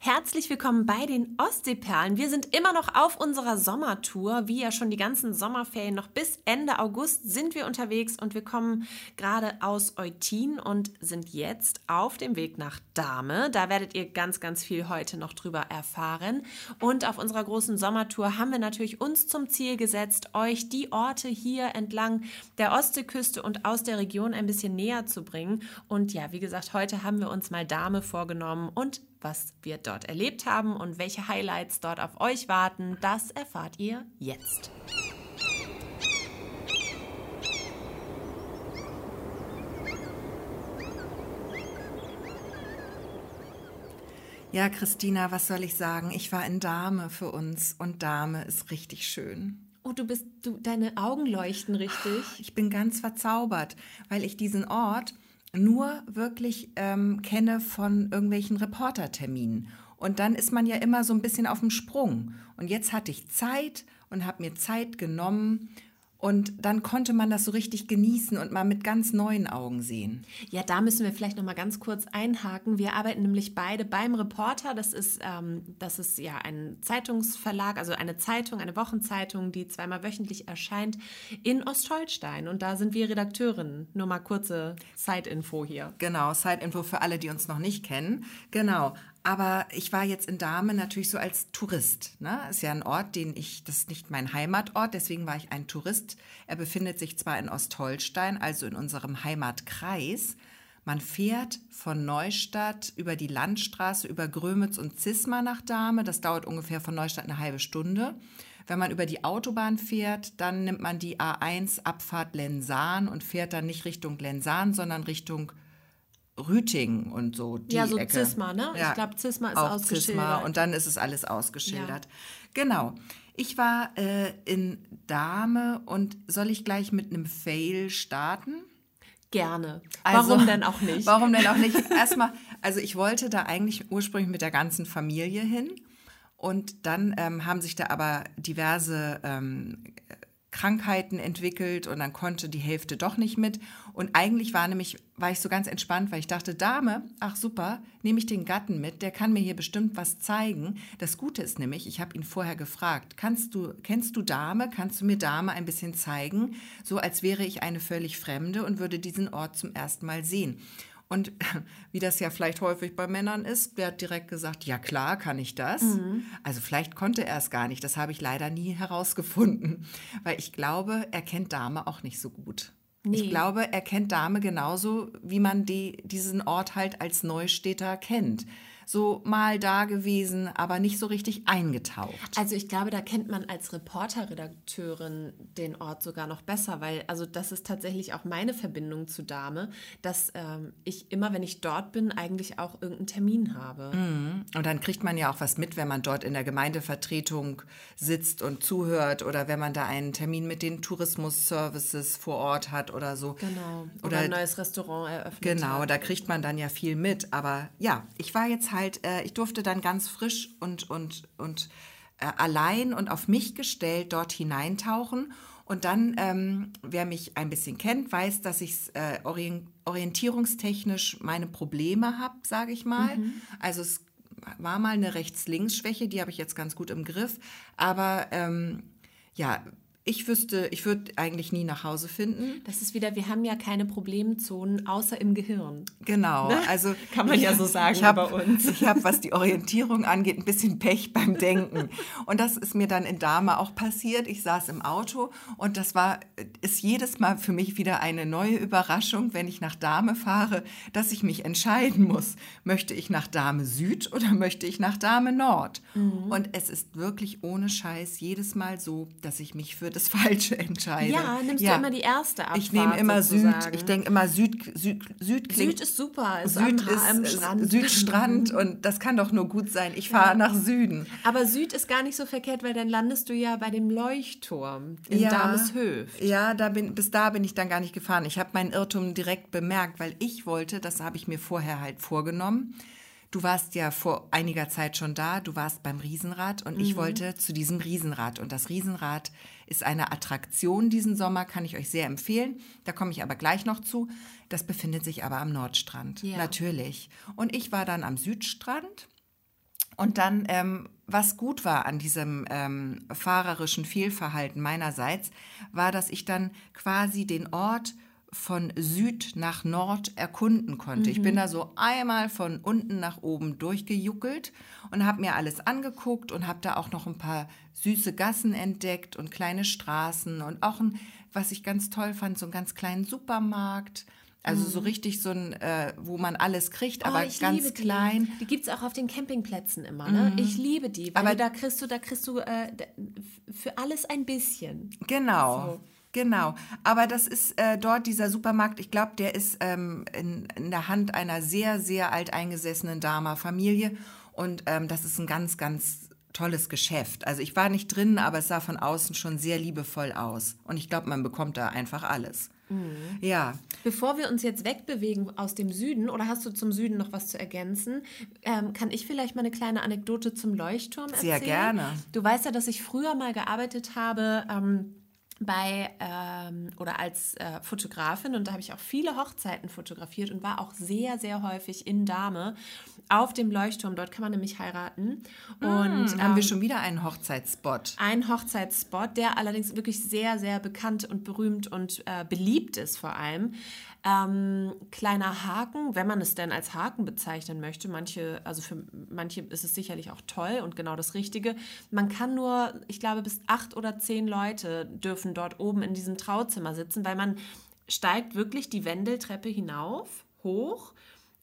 Herzlich willkommen bei den Ostseeperlen. Wir sind immer noch auf unserer Sommertour. Wie ja schon die ganzen Sommerferien, noch bis Ende August sind wir unterwegs und wir kommen gerade aus Eutin und sind jetzt auf dem Weg nach Dahme. Da werdet ihr ganz, ganz viel heute noch drüber erfahren. Und auf unserer großen Sommertour haben wir natürlich uns zum Ziel gesetzt, euch die Orte hier entlang der Ostseeküste und aus der Region ein bisschen näher zu bringen. Und ja, wie gesagt, heute haben wir uns mal Dahme vorgenommen und was wir dort erlebt haben und welche Highlights dort auf euch warten, das erfahrt ihr jetzt. Ja, Christina, was soll ich sagen? Ich war in Dahme für uns und Dahme ist richtig schön. Oh, du bist, du, deine Augen leuchten richtig. Ich bin ganz verzaubert, weil ich diesen Ort nur wirklich ähm, kenne von irgendwelchen Reporterterminen. Und dann ist man ja immer so ein bisschen auf dem Sprung. Und jetzt hatte ich Zeit und habe mir Zeit genommen und dann konnte man das so richtig genießen und mal mit ganz neuen Augen sehen. Ja, da müssen wir vielleicht noch mal ganz kurz einhaken. Wir arbeiten nämlich beide beim Reporter. Das ist, ähm, das ist ja ein Zeitungsverlag, also eine Zeitung, eine Wochenzeitung, die zweimal wöchentlich erscheint in Ostholstein. Und da sind wir Redakteurinnen. Nur mal kurze Zeitinfo hier. Genau, Zeitinfo für alle, die uns noch nicht kennen. Genau. Aber ich war jetzt in Dahme natürlich so als Tourist. Ne? Ist ja ein Ort, den ich, das ist nicht mein Heimatort, deswegen war ich ein Tourist. Er befindet sich zwar in Ostholstein, also in unserem Heimatkreis. Man fährt von Neustadt über die Landstraße, über Grömitz und Zisma nach Dahme. Das dauert ungefähr von Neustadt eine halbe Stunde. Wenn man über die Autobahn fährt, dann nimmt man die A1 Abfahrt Lensan und fährt dann nicht Richtung Lensan, sondern Richtung Rüting und so die Ja, so Ecke. Zisma, ne? Ja, ich glaube, Zisma ist auch ausgeschildert. Zisma und dann ist es alles ausgeschildert. Ja. Genau. Ich war äh, in Dahme und soll ich gleich mit einem Fail starten? Gerne. Also, warum denn auch nicht? Warum denn auch nicht? Erstmal, also ich wollte da eigentlich ursprünglich mit der ganzen Familie hin. Und dann ähm, haben sich da aber diverse ähm, Krankheiten entwickelt und dann konnte die Hälfte doch nicht mit. Und eigentlich war nämlich, war ich so ganz entspannt, weil ich dachte, Dame, ach super, nehme ich den Gatten mit, der kann mir hier bestimmt was zeigen. Das Gute ist nämlich, ich habe ihn vorher gefragt, kannst du, kennst du Dame, kannst du mir Dame ein bisschen zeigen, so als wäre ich eine völlig Fremde und würde diesen Ort zum ersten Mal sehen. Und wie das ja vielleicht häufig bei Männern ist, der hat direkt gesagt, ja klar, kann ich das. Mhm. Also vielleicht konnte er es gar nicht. Das habe ich leider nie herausgefunden, weil ich glaube, er kennt Dame auch nicht so gut. Nee. Ich glaube, er kennt Dame genauso, wie man die, diesen Ort halt als Neustädter kennt so mal da gewesen, aber nicht so richtig eingetaucht. Also ich glaube, da kennt man als Reporterredakteurin den Ort sogar noch besser, weil also das ist tatsächlich auch meine Verbindung zu Dame, dass ähm, ich immer, wenn ich dort bin, eigentlich auch irgendeinen Termin habe. Mhm. Und dann kriegt man ja auch was mit, wenn man dort in der Gemeindevertretung sitzt und zuhört oder wenn man da einen Termin mit den Tourismus-Services vor Ort hat oder so. Genau. Oder, oder ein neues Restaurant eröffnet. Genau, hat. da kriegt man dann ja viel mit. Aber ja, ich war jetzt halt halt, äh, ich durfte dann ganz frisch und, und, und äh, allein und auf mich gestellt dort hineintauchen. Und dann, ähm, wer mich ein bisschen kennt, weiß, dass ich äh, orientierungstechnisch meine Probleme habe, sage ich mal. Mhm. Also es war mal eine Rechts-Links-Schwäche, die habe ich jetzt ganz gut im Griff. Aber ähm, ja, ich wüsste, ich würde eigentlich nie nach Hause finden. Das ist wieder, wir haben ja keine Problemzonen außer im Gehirn. Genau, ne? also kann man ja so sagen ich hab, bei uns. Ich habe, was die Orientierung angeht, ein bisschen Pech beim Denken. Und das ist mir dann in Dahme auch passiert. Ich saß im Auto und das war, ist jedes Mal für mich wieder eine neue Überraschung, wenn ich nach Dahme fahre, dass ich mich entscheiden muss. Möchte ich nach Dahme Süd oder möchte ich nach Dahme Nord? Mhm. Und es ist wirklich ohne Scheiß jedes Mal so, dass ich mich für das Falsche entscheide. Ja, nimmst ja. du immer die erste Abfahrt Ich nehme immer sozusagen. Süd. Ich denke immer Süd, Süd, Süd klingt. Süd ist super. Ist Süd am, ist Strand. Südstrand und das kann doch nur gut sein. Ich fahre ja. nach Süden. Aber Süd ist gar nicht so verkehrt, weil dann landest du ja bei dem Leuchtturm in ja, Dameshöft. Ja, da bin, bis da bin ich dann gar nicht gefahren. Ich habe meinen Irrtum direkt bemerkt, weil ich wollte, das habe ich mir vorher halt vorgenommen, Du warst ja vor einiger Zeit schon da, du warst beim Riesenrad und mhm. ich wollte zu diesem Riesenrad. Und das Riesenrad ist eine Attraktion diesen Sommer, kann ich euch sehr empfehlen. Da komme ich aber gleich noch zu. Das befindet sich aber am Nordstrand, ja. natürlich. Und ich war dann am Südstrand Und dann, ähm, was gut war an diesem ähm, fahrerischen Fehlverhalten meinerseits, war, dass ich dann quasi den Ort von Süd nach Nord erkunden konnte. Mhm. Ich bin da so einmal von unten nach oben durchgejuckelt und habe mir alles angeguckt und habe da auch noch ein paar süße Gassen entdeckt und kleine Straßen und auch ein, was ich ganz toll fand, so einen ganz kleinen Supermarkt. Also mhm. so richtig so ein, äh, wo man alles kriegt, oh, aber ganz klein. Die, die gibt es auch auf den Campingplätzen immer, ne? Mhm. Ich liebe die, weil aber da kriegst du, da kriegst du äh, für alles ein bisschen. Genau. So. Genau, aber das ist äh, dort dieser Supermarkt, ich glaube, der ist ähm, in, in, der Hand einer sehr, sehr alteingesessenen Dama Familie und ähm, das ist ein ganz, ganz tolles Geschäft. Also ich war nicht drin, aber es sah von außen schon sehr liebevoll aus und ich glaube, man bekommt da einfach alles. Mhm. Ja. Bevor wir uns jetzt wegbewegen aus dem Süden, oder hast du zum Süden noch was zu ergänzen, ähm, kann ich vielleicht mal eine kleine Anekdote zum Leuchtturm erzählen? Sehr gerne. Du weißt ja, dass ich früher mal gearbeitet habe. Bei ähm, oder als äh, Fotografin und da habe ich auch viele Hochzeiten fotografiert und war auch sehr, sehr häufig in Dame auf dem Leuchtturm. Dort kann man nämlich heiraten. Mm, und ähm, haben wir ähm, schon wieder einen Hochzeitsspot. Ein Hochzeitsspot, der allerdings wirklich sehr, sehr bekannt und berühmt und äh, beliebt ist vor allem. Ähm, kleiner Haken, wenn man es denn als Haken bezeichnen möchte. Manche, also für manche ist es sicherlich auch toll und genau das Richtige. Man kann nur, ich glaube, bis acht oder zehn Leute dürfen dort oben in diesem Trauzimmer sitzen, weil man steigt wirklich die Wendeltreppe hinauf, hoch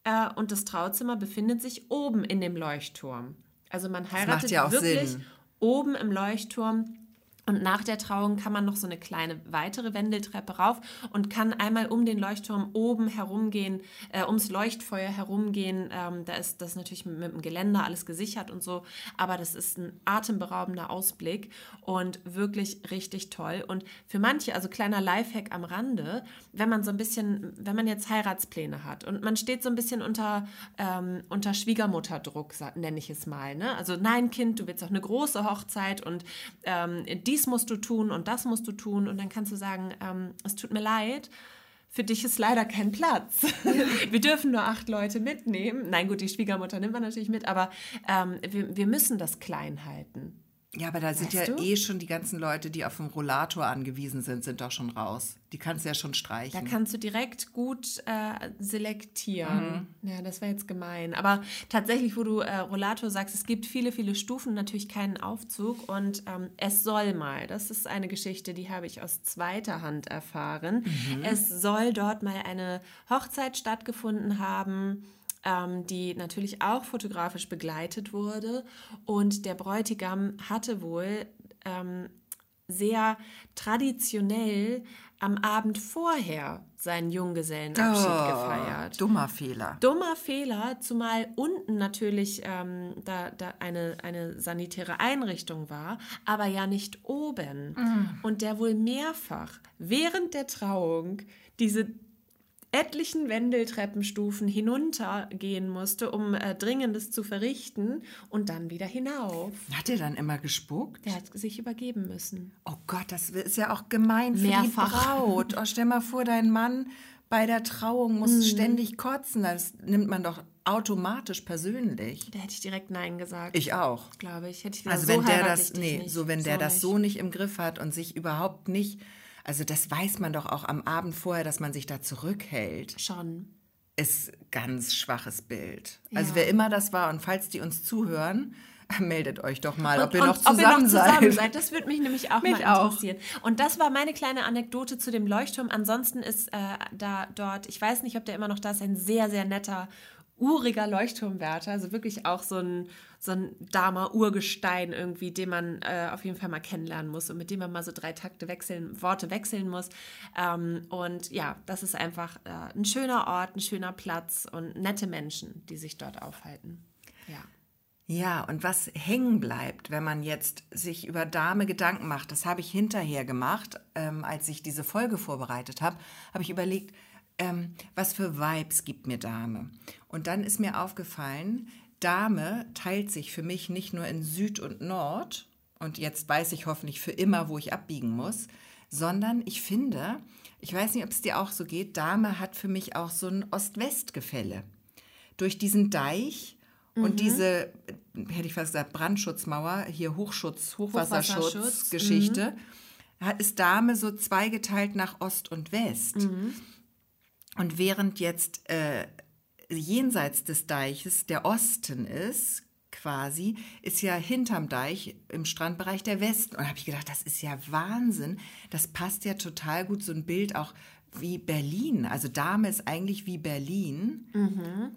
äh, und das Trauzimmer befindet sich oben in dem Leuchtturm. Also man heiratet ja wirklich Sinn. oben im Leuchtturm und nach der Trauung kann man noch so eine kleine weitere Wendeltreppe rauf und kann einmal um den Leuchtturm oben herumgehen, äh, ums Leuchtfeuer herumgehen. Ähm, da ist das natürlich mit, mit, dem Geländer alles gesichert und so, aber das ist ein atemberaubender Ausblick und wirklich richtig toll. Und für manche, also kleiner Lifehack am Rande, wenn man so ein bisschen, wenn man jetzt Heiratspläne hat und man steht so ein bisschen unter, ähm, unter Schwiegermutterdruck, nenne ich es mal. Ne? Also nein, Kind, du willst auch eine große Hochzeit und ähm, die dies musst du tun und das musst du tun und dann kannst du sagen, ähm, es tut mir leid, für dich ist leider kein Platz. wir dürfen nur acht Leute mitnehmen. Nein, gut, die Schwiegermutter nimmt man natürlich mit, aber ähm, wir, wir müssen das klein halten. Ja, aber da sind weißt ja du? eh schon die ganzen Leute, die auf dem Rollator angewiesen sind, sind doch schon raus. Die kannst du ja schon streichen. Da kannst du direkt gut äh, selektieren. Mhm. Ja, das war jetzt gemein. Aber tatsächlich, wo du äh, Rollator sagst, es gibt viele, viele Stufen, natürlich keinen Aufzug. Und ähm, es soll mal, das ist eine Geschichte, die habe ich aus zweiter Hand erfahren. Mhm. Es soll dort mal eine Hochzeit stattgefunden haben ähm, die natürlich auch fotografisch begleitet wurde. Und der Bräutigam hatte wohl ähm, sehr traditionell am Abend vorher seinen Junggesellenabschied oh, gefeiert. Dummer Fehler. Dummer Fehler, zumal unten natürlich ähm, da, da eine, eine sanitäre Einrichtung war, aber ja nicht oben. Mm. Und der wohl mehrfach während der Trauung diese etlichen Wendeltreppenstufen hinuntergehen musste, um äh, Dringendes zu verrichten und dann wieder hinauf. Hat er dann immer gespuckt? Er hat sich übergeben müssen. Oh Gott, das ist ja auch gemein für Mehrfach. die Braut. Oh, stell mal vor, dein Mann bei der Trauung muss mhm. ständig kotzen. Das nimmt man doch automatisch persönlich. Da hätte ich direkt Nein gesagt. Ich auch. Glaube ich. Hätte ich also wenn so der das, nee, so wenn so der das so nicht im Griff hat und sich überhaupt nicht also das weiß man doch auch am Abend vorher, dass man sich da zurückhält. Schon. Ist ganz schwaches Bild. Also ja. Also wer immer das war und falls die uns zuhören, meldet euch doch mal, und, ob, ihr noch zusammen, ob ihr noch zusammen seid. Das würde mich nämlich auch mich mal interessieren. Auch. Und das war meine kleine Anekdote zu dem Leuchtturm. Ansonsten ist äh, da dort, ich weiß nicht, ob der immer noch da ist, ein sehr, sehr netter uriger Leuchtturmwärter, also wirklich auch so ein, so ein Dama-Urgestein irgendwie, den man äh, auf jeden Fall mal kennenlernen muss und mit dem man mal so drei Takte wechseln, Worte wechseln muss. Ähm, und ja, das ist einfach äh, ein schöner Ort, ein schöner Platz und nette Menschen, die sich dort aufhalten. Ja. Ja, und was hängen bleibt, wenn man jetzt sich über Dame Gedanken macht, das habe ich hinterher gemacht, ähm, als ich diese Folge vorbereitet habe, habe ich überlegt, ähm, was für Vibes gibt mir Dame? Und dann ist mir aufgefallen, Dame teilt sich für mich nicht nur in Süd und Nord, und jetzt weiß ich hoffentlich für immer, wo ich abbiegen muss, sondern ich finde, ich weiß nicht, ob es dir auch so geht, Dame hat für mich auch so ein Ost-West-Gefälle. Durch diesen Deich mhm. und diese, hätte ich fast gesagt, Brandschutzmauer, hier Hochschutz, Hochwasserschutz, Hochwasserschutzgeschichte, hat ist Dahme so zweigeteilt nach Ost und West. Und während jetzt äh, jenseits des Deiches der Osten ist, quasi, ist ja hinterm Deich im Strandbereich der Westen. Und da habe ich gedacht, das ist ja Wahnsinn. Das passt ja total gut, so ein Bild auch wie Berlin. Also Dahme ist eigentlich wie Berlin,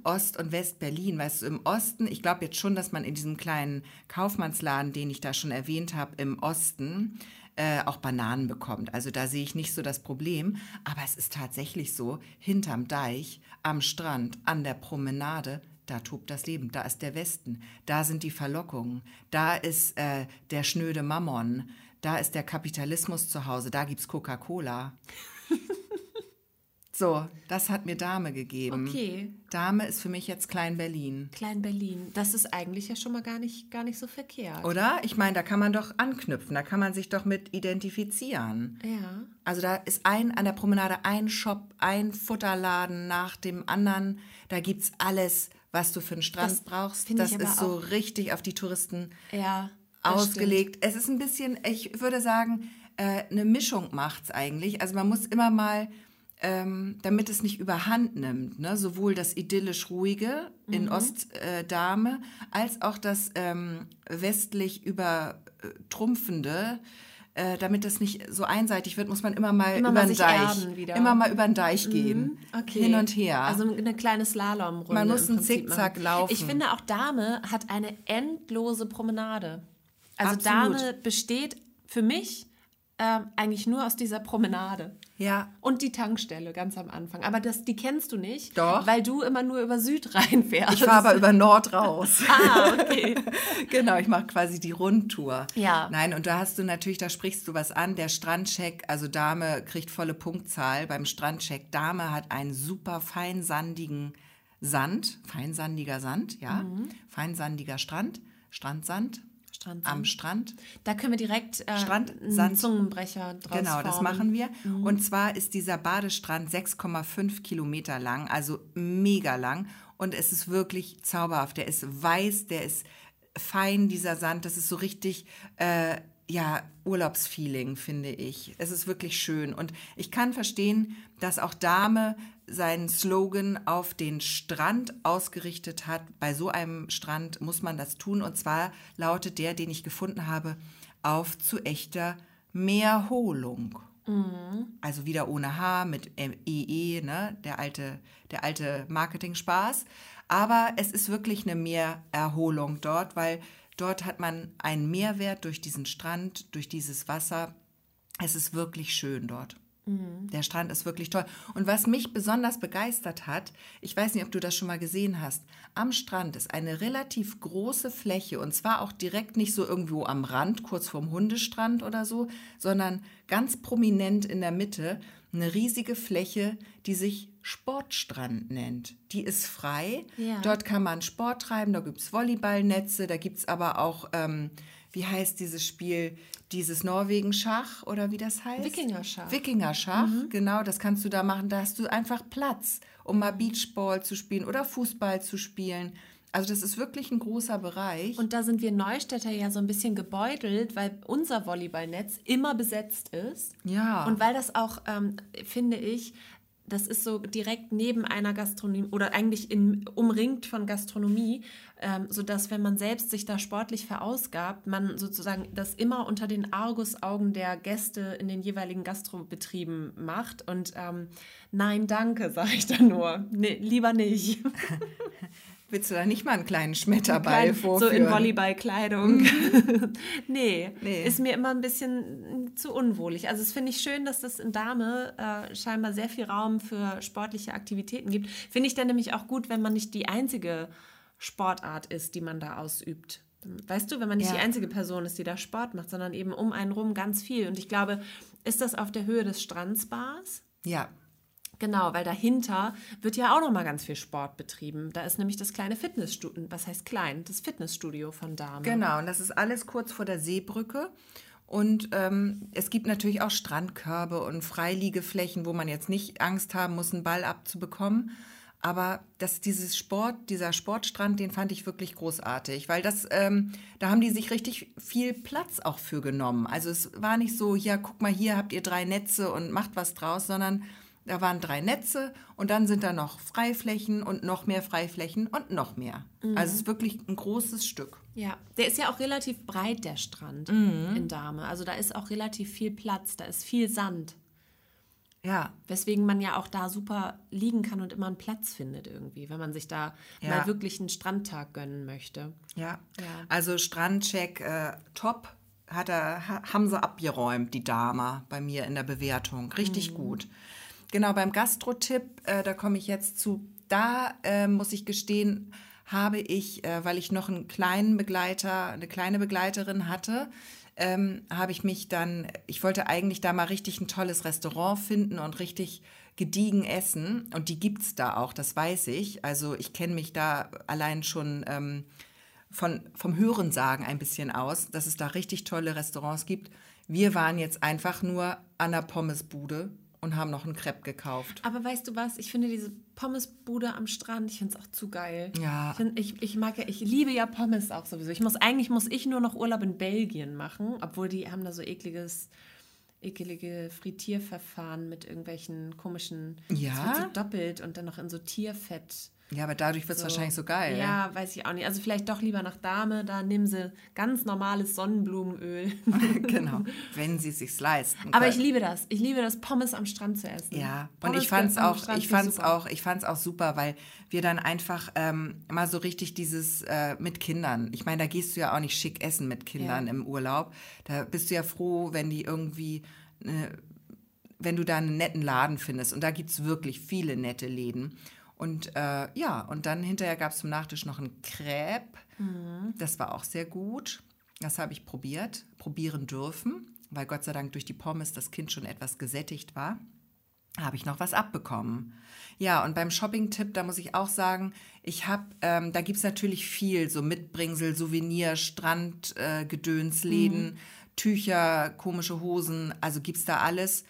Ost- und West-Berlin. Weißt du, im Osten, ich glaube jetzt schon, dass man in diesem kleinen Kaufmannsladen, den ich da schon erwähnt habe, im Osten, äh, auch Bananen bekommt. Also da sehe ich nicht so das Problem. Aber es ist tatsächlich so, hinterm Deich, am Strand, an der Promenade, da tobt das Leben, da ist der Westen, da sind die Verlockungen, da ist äh, der schnöde Mammon, da ist der Kapitalismus zu Hause, da gibt's Coca-Cola. so, das hat mir Dame gegeben. Okay. Dame ist für mich jetzt Klein-Berlin. Klein Berlin. Das ist eigentlich ja schon mal gar nicht, gar nicht so verkehrt. Oder? Ich meine, da kann man doch anknüpfen, da kann man sich doch mit identifizieren. Ja. Also da ist ein an der Promenade ein Shop, ein Futterladen nach dem anderen. Da gibt's alles, was du für einen Strand Das brauchst. Das ist so richtig auf die Touristen Ja. ausgelegt. Es ist ein bisschen, ich würde sagen, äh, eine Mischung macht's eigentlich. Also man muss immer mal, ähm, damit es nicht überhand nimmt, ne? sowohl das idyllisch ruhige in Mhm. Ostdame als auch das ähm, westlich übertrumpfende. Äh, damit das nicht so einseitig wird, muss man immer mal Immer über den Deich, immer mal über den Deich gehen, Mhm, Okay. hin und her. Also eine kleine Slalomrunde. Man muss einen Zickzack machen. laufen. Ich finde auch Dame hat eine endlose Promenade. Also Absolut. Dame besteht für mich ähm, eigentlich nur aus dieser Promenade. Ja, Und die Tankstelle ganz am Anfang. Aber das, die kennst du nicht, Doch. weil du immer nur über Süd reinfährst. ich fahre aber über Nord raus. Ah, okay. genau, ich mache quasi die Rundtour. Ja. Nein, und da hast du natürlich, da sprichst du was an. Der Strandcheck, also Dame kriegt volle Punktzahl beim Strandcheck. Dame hat einen super feinsandigen Sand, feinsandiger Sand, ja, Mhm. feinsandiger Strand, Strandsand Strand. am Strand. Da können wir direkt äh, Strand, einen Sand. Zungenbrecher draus Genau, das formen. machen wir. Und zwar ist dieser Badestrand 6,5 Kilometer lang, also mega lang. Und es ist wirklich zauberhaft. Der ist weiß, der ist fein, dieser Sand. Das ist so richtig, äh, ja, Urlaubsfeeling, finde ich. Es ist wirklich schön. Und ich kann verstehen, dass auch Dame seinen Slogan auf den Strand ausgerichtet hat. Bei so einem Strand muss man das tun. Und zwar lautet der, den ich gefunden habe, auf zu echter Meerholung. Also wieder ohne H mit EE, ne? der alte, der alte Marketing-Spaß. Aber es ist wirklich eine Meererholung dort, weil dort hat man einen Mehrwert durch diesen Strand, durch dieses Wasser. Es ist wirklich schön dort. Der Strand ist wirklich toll. Und was mich besonders begeistert hat, ich weiß nicht, ob du das schon mal gesehen hast, am Strand ist eine relativ große Fläche und zwar auch direkt nicht so irgendwo am Rand, kurz vorm Hundestrand oder so, sondern ganz prominent in der Mitte eine riesige Fläche, die sich Sportstrand nennt. Die ist frei. Ja. Dort kann man Sport treiben, da gibt es Volleyballnetze, da gibt es aber auch, ähm, wie heißt dieses Spiel, dieses Norwegen-Schach oder wie das heißt? Wikingerschach. Wikingerschach, genau, das kannst du da machen. Da hast du einfach Platz, um mal Beachball zu spielen oder Fußball zu spielen. Also das ist wirklich ein großer Bereich. Und da sind wir Neustädter ja so ein bisschen gebeutelt, weil unser Volleyballnetz immer besetzt ist. Ja. Und weil das auch, ähm, finde ich, das ist so direkt neben einer Gastronomie oder eigentlich in, umringt von Gastronomie, ähm, sodass, wenn man selbst sich da sportlich verausgabt, man sozusagen das immer unter den Argusaugen der Gäste in den jeweiligen Gastrobetrieben macht. Und ähm, nein, danke, sage ich da nur. Nee, lieber nicht. Willst du da nicht mal einen kleinen Schmetterball so vorführen? in Volleyballkleidung. nee, Nee. ist mir immer ein bisschen zu unwohlig. Also es finde ich schön, dass das in Dame äh, scheinbar sehr viel Raum für sportliche Aktivitäten gibt. Finde ich dann nämlich auch gut, wenn man nicht die einzige Sportart ist, die man da ausübt. Weißt du, wenn man nicht Ja. die einzige Person ist, die da Sport macht, sondern eben um einen rum ganz viel. Und ich glaube, ist das auf der Höhe des Strandsbars? Ja, Genau, weil dahinter wird ja auch noch mal ganz viel Sport betrieben. Da ist nämlich das kleine Fitnessstudio, was heißt klein? Das Fitnessstudio von Dame. Genau, und das ist alles kurz vor der Seebrücke. Und ähm, es gibt natürlich auch Strandkörbe und Freiliegeflächen, wo man jetzt nicht Angst haben muss, einen Ball abzubekommen. Aber das, dieses Sport, dieser Sportstrand, den fand ich wirklich großartig, weil das, ähm, da haben die sich richtig viel Platz auch für genommen. Also es war nicht so, ja, guck mal, hier habt ihr drei Netze und macht was draus, sondern da waren drei Netze und dann sind da noch Freiflächen und noch mehr Freiflächen und noch mehr. Mhm. Also es ist wirklich ein großes Stück. Ja, der ist ja auch relativ breit, der Strand mhm. in Dahme. Also da ist auch relativ viel Platz, da ist viel Sand. Ja. Weswegen man ja auch da super liegen kann und immer einen Platz findet irgendwie, wenn man sich da ja. mal wirklich einen Strandtag gönnen möchte. Ja. ja. Also Strandcheck äh, top hat er, haben sie abgeräumt, die Dame bei mir in der Bewertung. Richtig mhm. gut. Genau, beim Gastro-Tipp, äh, da komme ich jetzt zu. Da äh, muss ich gestehen, habe ich, äh, weil ich noch einen kleinen Begleiter, eine kleine Begleiterin hatte, ähm, habe ich mich dann, ich wollte eigentlich da mal richtig ein tolles Restaurant finden und richtig gediegen essen. Und die gibt es da auch, das weiß ich. Also ich kenne mich da allein schon ähm, von, vom Hörensagen ein bisschen aus, dass es da richtig tolle Restaurants gibt. Wir waren jetzt einfach nur an der Pommesbude und haben noch einen Crepe gekauft. Aber weißt du was? Ich finde diese Pommesbude am Strand, ich finde es auch zu geil. Ja. Ich, find, ich, ich, mag ja, ich liebe ja Pommes auch sowieso. Ich muss, eigentlich muss ich nur noch Urlaub in Belgien machen, obwohl die haben da so ekliges, eklige Frittierverfahren mit irgendwelchen komischen, ja. So doppelt und dann noch in so Tierfett. Ja, aber dadurch wird es so. wahrscheinlich so geil. Ja, weiß ich auch nicht. Also vielleicht doch lieber nach Dame, da nehmen sie ganz normales Sonnenblumenöl. genau, wenn sie es sich leisten. Können. Aber ich liebe das. Ich liebe das, Pommes am Strand zu essen. Ja, Pommes und ich fand es auch, ich fand's auch, ich fand's auch super, weil wir dann einfach ähm, mal so richtig dieses äh, mit Kindern. Ich meine, da gehst du ja auch nicht schick essen mit Kindern ja. im Urlaub. Da bist du ja froh, wenn die irgendwie äh, wenn du da einen netten Laden findest. Und da gibt es wirklich viele nette Läden. Und äh, ja, und dann hinterher gab es zum Nachtisch noch ein Crepe. Mhm. Das war auch sehr gut. Das habe ich probiert, probieren dürfen, weil Gott sei Dank durch die Pommes das Kind schon etwas gesättigt war. Habe ich noch was abbekommen. Ja, und beim Shopping-Tipp, da muss ich auch sagen, ich habe, ähm, da gibt es natürlich viel, so Mitbringsel, Souvenir, Strand, äh, Gedönsläden, mhm. Tücher, komische Hosen, also gibt es da alles.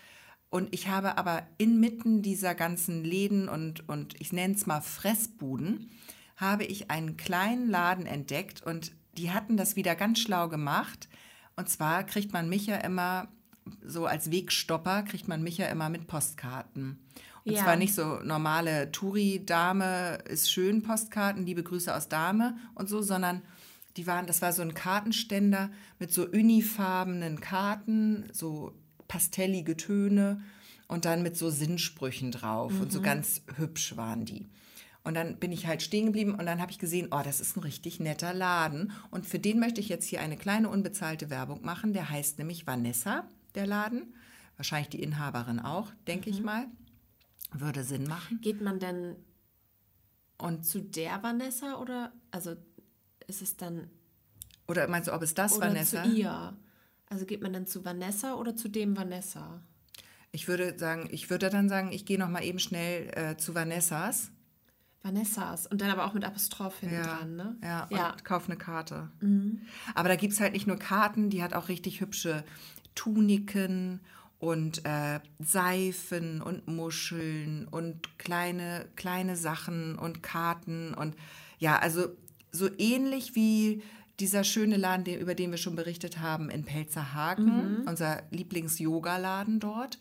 Und ich habe aber inmitten dieser ganzen Läden und, und ich nenne es mal Fressbuden, habe ich einen kleinen Laden entdeckt und die hatten das wieder ganz schlau gemacht. Und zwar kriegt man mich ja immer, so als Wegstopper, kriegt man mich ja immer mit Postkarten. Und ja. zwar nicht so normale Touri-Dame ist schön Postkarten, liebe Grüße aus Dame und so, sondern die waren, das war so ein Kartenständer mit so unifarbenen Karten, so pastellige Töne und dann mit so Sinnsprüchen drauf mhm. und so mhm. ganz hübsch waren die. Und dann bin ich halt stehen geblieben und dann habe ich gesehen, oh, das ist ein richtig netter Laden. Und für den möchte ich jetzt hier eine kleine unbezahlte Werbung machen. Der heißt nämlich Vanessa, der Laden. Wahrscheinlich die Inhaberin auch, denke mhm. ich mal. Würde Sinn machen. Geht man denn und zu der Vanessa oder also ist es dann oder meinst du, ob es das oder Vanessa? Zu ihr. Also geht man dann zu Vanessa oder zu dem Vanessa? Ich würde sagen, ich würde dann sagen, ich gehe noch mal eben schnell äh, zu Vanessas. Vanessas und dann aber auch mit Apostroph hinten ja, dran, ne? Ja, und ja. kauf eine Karte. Mhm. Aber da gibt es halt nicht nur Karten, die hat auch richtig hübsche Tuniken und äh, Seifen und Muscheln und kleine, kleine Sachen und Karten und ja, also so ähnlich wie dieser schöne Laden, der, über den wir schon berichtet haben, in Pelzerhaken, mhm. unser Lieblings-Yoga-Laden dort.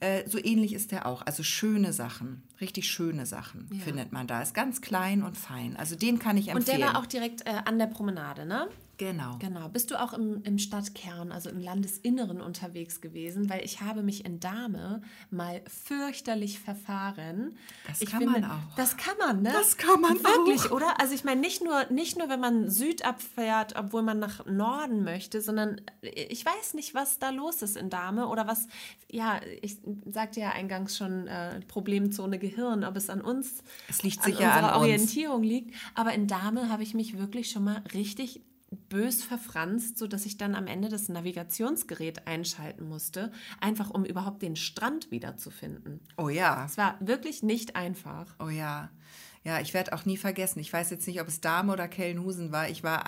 Äh, so ähnlich ist der auch. Also schöne Sachen, richtig schöne Sachen ja. findet man da. Ist ganz klein und fein. Also den kann ich empfehlen. Und der war auch direkt äh, an der Promenade, ne? Genau. Genau. Bist du auch im, im Stadtkern, also im Landesinneren unterwegs gewesen? Weil ich habe mich in Dahme mal fürchterlich verfahren. Das ich kann finde, man auch. Das kann man, ne? Das kann man Wirklich, auch. oder? Also ich meine, nicht nur, nicht nur, wenn man Süd abfährt, obwohl man nach Norden möchte, sondern ich weiß nicht, was da los ist in Dahme oder was, ja, ich sagte ja eingangs schon, äh, Problemzone Gehirn, ob es an uns, es liegt sicher an unserer an Orientierung liegt. Aber in Dahme habe ich mich wirklich schon mal richtig bös verfranst, sodass ich dann am Ende das Navigationsgerät einschalten musste, einfach um überhaupt den Strand wiederzufinden. Oh ja. Es war wirklich nicht einfach. Oh ja. Ja, ich werde auch nie vergessen. Ich weiß jetzt nicht, ob es Dame oder Kellenhusen war. Ich war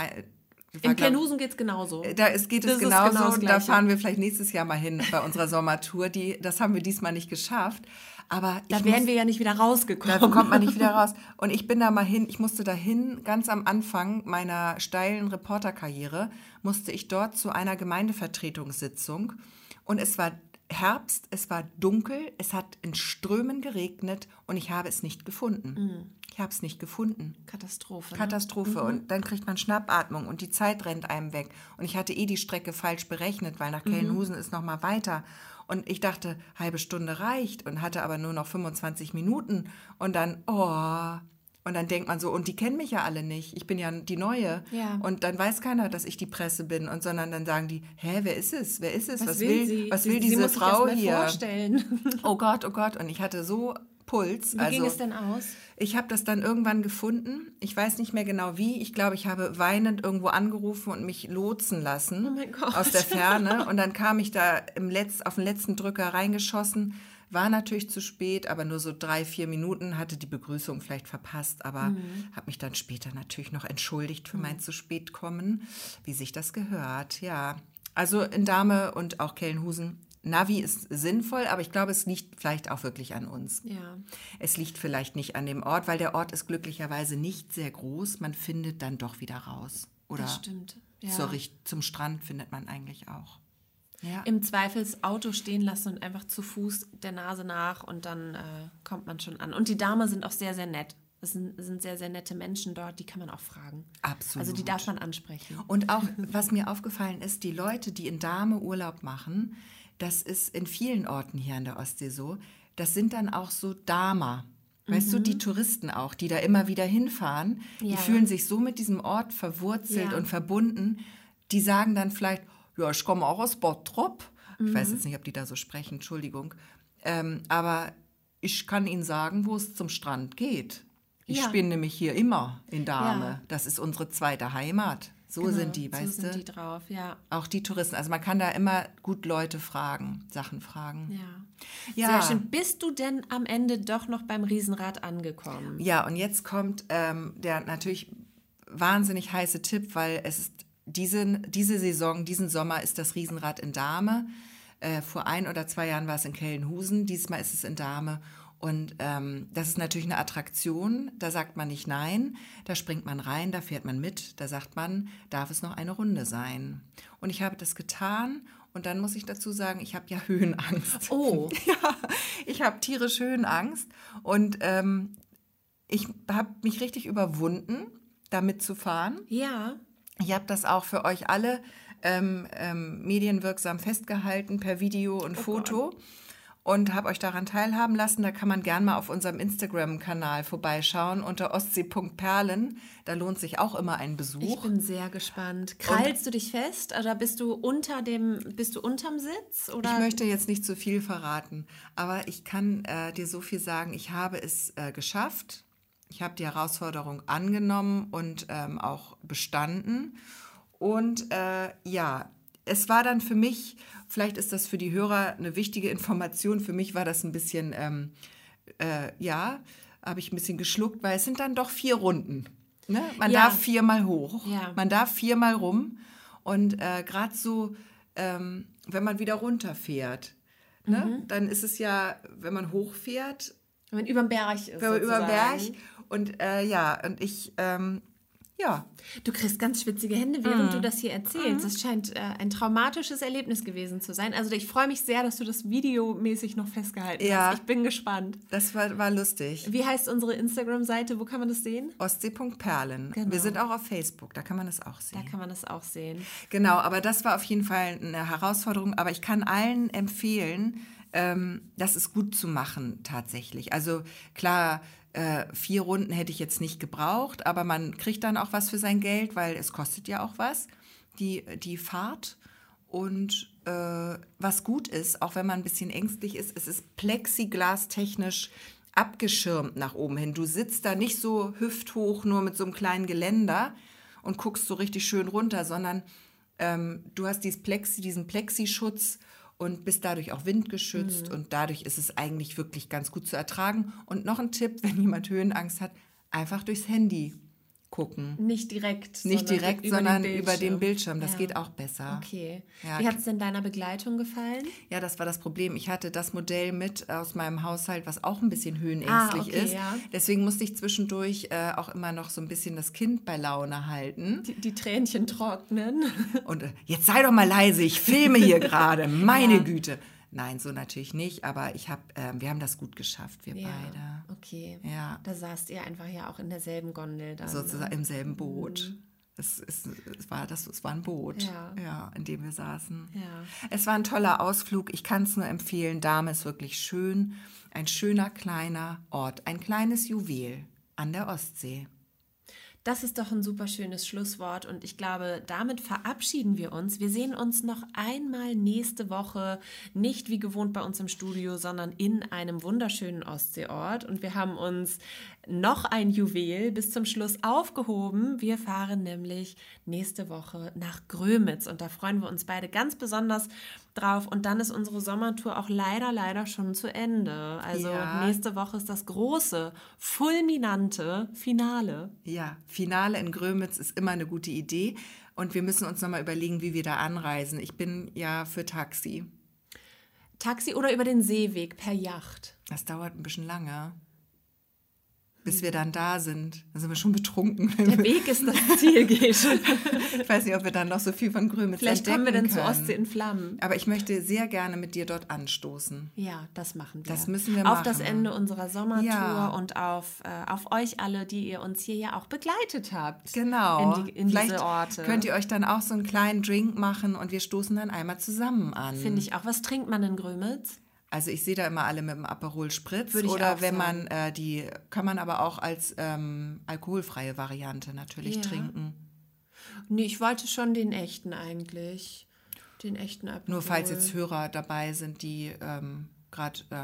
In Kernhusen geht es genauso. Da ist, geht es genauso. Genau da fahren wir vielleicht nächstes Jahr mal hin bei unserer Sommertour. Die, das haben wir diesmal nicht geschafft. Aber da wären muss, wir ja nicht wieder rausgekommen. Da kommt man nicht wieder raus. Und ich bin da mal hin, ich musste da hin, ganz am Anfang meiner steilen Reporterkarriere, musste ich dort zu einer Gemeindevertretungssitzung. Und es war Herbst, es war dunkel, es hat in Strömen geregnet und ich habe es nicht gefunden. Mhm. Ich habe es nicht gefunden. Katastrophe. Ne? Katastrophe. Ne? Und dann kriegt man Schnappatmung und die Zeit rennt einem weg. Und ich hatte eh die Strecke falsch berechnet, weil nach Kellenhusen mhm. ist noch mal weiter. Und ich dachte, halbe Stunde reicht und hatte aber nur noch 25 Minuten. Und dann, oh, und dann denkt man so, und die kennen mich ja alle nicht. Ich bin ja die Neue. Ja. Und dann weiß keiner, dass ich die Presse bin. Und sondern dann sagen die, hä, wer ist es? Wer ist es? Was, was will, sie? Was will sie, diese sie Frau hier? Vorstellen. Oh Gott, oh Gott. Und ich hatte so Puls. Wie also, ging es denn aus? Ich habe das dann irgendwann gefunden. Ich weiß nicht mehr genau wie. Ich glaube, ich habe weinend irgendwo angerufen und mich lotsen lassen oh aus der Ferne. Und dann kam ich da im Letz-, auf den letzten Drücker reingeschossen. War natürlich zu spät, aber nur so drei, vier Minuten hatte die Begrüßung vielleicht verpasst, aber mhm. habe mich dann später natürlich noch entschuldigt für mhm. mein zu spät kommen, wie sich das gehört. Ja, also in Dame und auch Kellenhusen Navi ist sinnvoll, aber ich glaube, es liegt vielleicht auch wirklich an uns. Ja. Es liegt vielleicht nicht an dem Ort, weil der Ort ist glücklicherweise nicht sehr groß. Man findet dann doch wieder raus. Oder das stimmt. Ja. Zur, zum Strand findet man eigentlich auch. Ja. Im Zweifel das Auto stehen lassen und einfach zu Fuß der Nase nach und dann äh, kommt man schon an. Und die Damen sind auch sehr, sehr nett. Es sind, sind, sehr, sehr nette Menschen dort, die kann man auch fragen. Absolut. Also die darf man ansprechen. Und auch, was mir aufgefallen ist, die Leute, die in Dame Urlaub machen, das ist in vielen Orten hier an der Ostsee so. Das sind dann auch so Dama. Weißt mhm. du, die Touristen auch, die da immer wieder hinfahren, ja. die fühlen sich so mit diesem Ort verwurzelt ja. und verbunden. Die sagen dann vielleicht, ja, ich komme auch aus Bottrop. Mhm. Ich weiß mhm. jetzt nicht, ob die da so sprechen, Entschuldigung. Ähm, aber ich kann Ihnen sagen, wo es zum Strand geht. Ich ja. bin nämlich hier immer in Dahme. Das ist unsere zweite Heimat. So genau, sind die, weißt so sind die drauf, ja. Auch die Touristen. Also man kann da immer gut Leute fragen, Sachen fragen. Ja. ja. Sehr schön. Bist du denn am Ende doch noch beim Riesenrad angekommen? Ja, und jetzt kommt ähm, der natürlich wahnsinnig heiße Tipp, weil es ist diese, diese Saison, diesen Sommer ist das Riesenrad in Dahme. Äh, vor ein oder zwei Jahren war es in Kellenhusen, diesmal ist es in Dahme. Und ähm, das ist natürlich eine Attraktion, da sagt man nicht nein, da springt man rein, da fährt man mit, da sagt man, darf es noch eine Runde sein. Und ich habe das getan und dann muss ich dazu sagen, ich habe ja Höhenangst. Oh. ja, ich habe tierisch Höhenangst und ähm, ich habe mich richtig überwunden, damit zu fahren. Ja. Ich habe das auch für euch alle ähm, ähm, medienwirksam festgehalten per Video und oh Foto. Gott und habe euch daran teilhaben lassen. Da kann man gern mal auf unserem Instagram-Kanal vorbeischauen unter ostsee.perlen. Da lohnt sich auch immer ein Besuch. Ich bin sehr gespannt. Krallst und du dich fest oder bist du unter dem, bist du unterm Sitz? Oder? Ich möchte jetzt nicht zu viel verraten, aber ich kann äh, dir so viel sagen. Ich habe es äh, geschafft. Ich habe die Herausforderung angenommen und ähm, auch bestanden. Und äh, ja, es war dann für mich Vielleicht ist das für die Hörer eine wichtige Information. Für mich war das ein bisschen, ähm, äh, ja, habe ich ein bisschen geschluckt, weil es sind dann doch vier Runden. Ne? Man ja. darf viermal hoch, ja. man darf viermal rum. Und äh, gerade so, ähm, wenn man wieder runterfährt, ne? Mhm. dann ist es ja, wenn man hochfährt. Wenn man über den Berg ist. Wenn man über den Berg. Und äh, ja, und ich ähm, ja. Du kriegst ganz schwitzige Hände, während mhm. du das hier erzählst. Das scheint äh, ein traumatisches Erlebnis gewesen zu sein. Also ich freue mich sehr, dass du das videomäßig noch festgehalten ja. hast. Ich bin gespannt. Das war, war lustig. Wie heißt unsere Instagram-Seite? Wo kann man das sehen? Ostsee.perlen. Genau. Wir sind auch auf Facebook, da kann man das auch sehen. Da kann man das auch sehen. Genau, aber das war auf jeden Fall eine Herausforderung. Aber ich kann allen empfehlen, ähm, das ist gut zu machen tatsächlich. Also klar, äh, vier Runden hätte ich jetzt nicht gebraucht, aber man kriegt dann auch was für sein Geld, weil es kostet ja auch was, die, die Fahrt. Und äh, was gut ist, auch wenn man ein bisschen ängstlich ist, es ist plexiglas-technisch abgeschirmt nach oben hin. Du sitzt da nicht so hüfthoch nur mit so einem kleinen Geländer und guckst so richtig schön runter, sondern ähm, du hast Plexi, diesen Plexischutz und bist dadurch auch windgeschützt mhm. und dadurch ist es eigentlich wirklich ganz gut zu ertragen. Und noch ein Tipp, wenn jemand Höhenangst hat, einfach durchs Handy gucken. Nicht direkt. Nicht sondern direkt, über sondern den über den Bildschirm. Das Ja. geht auch besser. Okay. Ja, Wie hat es denn deiner Begleitung gefallen? Ja, das war das Problem. Ich hatte das Modell mit aus meinem Haushalt, was auch ein bisschen höhenängstlich Ah, okay, ist. ja. Deswegen musste ich zwischendurch äh, auch immer noch so ein bisschen das Kind bei Laune halten. Die, die Tränchen trocknen. Und äh, jetzt sei doch mal leise, ich filme hier gerade, meine. Güte. Nein, so natürlich nicht, aber ich hab, äh, wir haben das gut geschafft, wir beide. okay. Ja. Da saßt ihr einfach ja auch in derselben Gondel dann. Sozusagen ne? im selben Boot. Es, es, es, war das, es war ein Boot, Ja. in dem wir saßen. Ja. Es war ein toller Ausflug. Ich kann es nur empfehlen. Dahme ist wirklich schön. Ein schöner kleiner Ort. Ein kleines Juwel an der Ostsee. Das ist doch ein super schönes Schlusswort und ich glaube, damit verabschieden wir uns. Wir sehen uns noch einmal nächste Woche, nicht wie gewohnt bei uns im Studio, sondern in einem wunderschönen Ostseeort und wir haben uns noch ein Juwel bis zum Schluss aufgehoben. Wir fahren nämlich nächste Woche nach Grömitz und da freuen wir uns beide ganz besonders drauf und dann ist unsere Sommertour auch leider, leider schon zu Ende. Also Ja. nächste Woche ist das große, fulminante Finale. Ja, Finale in Grömitz ist immer eine gute Idee. Und wir müssen uns nochmal überlegen, wie wir da anreisen. Ich bin ja für Taxi. Taxi oder über den Seeweg per Yacht. Das dauert ein bisschen lange. Bis wir dann da sind. Dann sind wir schon betrunken. Der Weg ist das Ziel, Gesche. Ich weiß nicht, ob wir dann noch so viel von Grömitz Vielleicht kommen wir dann können. zur Ostsee in Flammen. Aber ich möchte sehr gerne mit dir dort anstoßen. Ja, das machen wir. Das müssen wir Auf das machen. Ende unserer Sommertour Ja. und auf, äh, auf euch alle, die ihr uns hier ja auch begleitet habt. Genau. In, die, in diese Orte. könnt ihr euch dann auch so einen kleinen Drink machen und wir stoßen dann einmal zusammen an. Finde ich auch. Was trinkt man in Grömitz? Also ich sehe da immer alle mit dem Aperol Spritz Würde ich oder wenn sagen. man äh, die kann man aber auch als ähm, alkoholfreie Variante natürlich Ja. trinken. Nee, ich wollte schon den echten eigentlich. Den echten Aperol. Nur falls jetzt Hörer dabei sind, die ähm, gerade äh,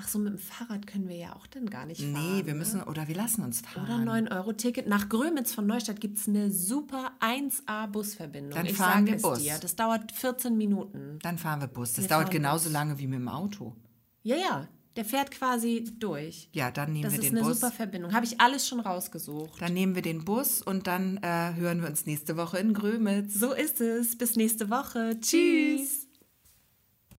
Ach so, mit dem Fahrrad können wir ja auch dann gar nicht fahren. nee, wir ne? müssen oder wir lassen uns fahren. Oder 9-Euro-Ticket. Nach Grömitz von Neustadt gibt es eine super 1A-Busverbindung. Dann ich fahren wir es Bus. dir. Das dauert 14 Minuten. Dann fahren wir Bus. Das Wir dauert genauso Bus. lange wie mit dem Auto. Ja, ja. Der fährt quasi durch. Ja, dann nehmen Das wir ist den eine Bus. super Verbindung. Habe ich alles schon rausgesucht. Dann nehmen wir den Bus und dann äh, hören wir uns nächste Woche in Grömitz. So ist es. Bis nächste Woche. Tschüss.